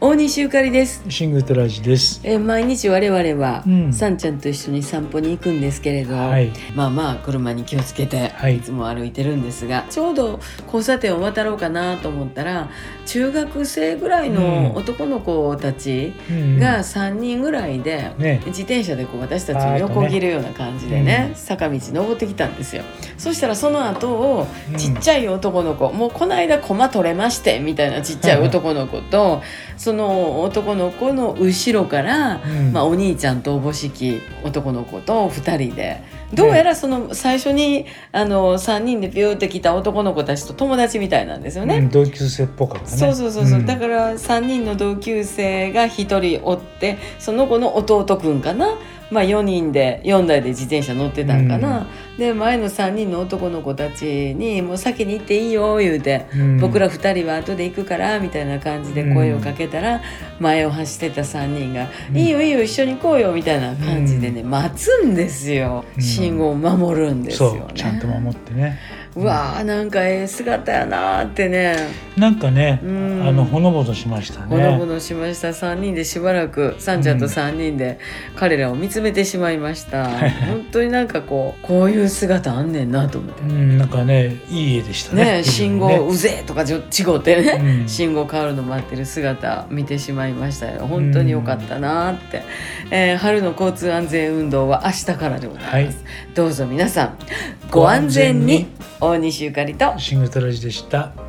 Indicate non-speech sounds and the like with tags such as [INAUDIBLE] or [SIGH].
大西ゆかりです。シングトラジです。えー毎日我々は、うん。さんちゃんと一緒に散歩に行くんですけれど、はい。まあまあ車に気をつけて、はい。い、つも歩いてるんですがちょうど交差点を渡ろうかなと思ったら中学生ぐらいのうん。男の子たちうん。が3人ぐらいで、ね。自転車でこう私たちを横切るような感じでね坂道登ってきたんですよ。そしたらその後をうん。ちっちゃい男の子、もうこの間駒取れましてみたいなちっちゃい男の子と [LAUGHS] その男の子の後ろから、うん。まあ、お兄ちゃんとおぼしき男の子と2人で。どうやらその最初にあの3人でピューって来た男の子たちと友達みたいなんですよね。うん同級生っぽかったね。そうそうそうそう、ん。だから3人の同級生が1人おってその子の弟くんかな、まあ、4人で4台で自転車乗ってたんかな、で前の3人の男の子たちに「もう先に行っていいよ」言うて、うん。僕ら2人は後で行くからみたいな感じで声をかけたら、前を走ってた3人が「うん。いいよいいよ一緒に行こうよ」みたいな感じでね、待つんですようん信号を守るんですよね。そうちゃんと守ってね。うわーなんかええ姿やなーってね。なんかね、うん。あのほのぼのしましたね。ほのぼのしました。3人でしばらくさんちゃん。と3人で彼らを見つめてしまいました、本当になんかこうこういう姿あんねんなと思って。うんなんかねいい絵でしたね。ね信号うぜえとかちょ違ってね、うん。信号変わるの待ってる姿見てしまいましたよ。本当に良かったなって、えー春の交通安全運動は明日からでございます、どうぞ皆さんご安全に。大西ゆかりと。シングトラジでした。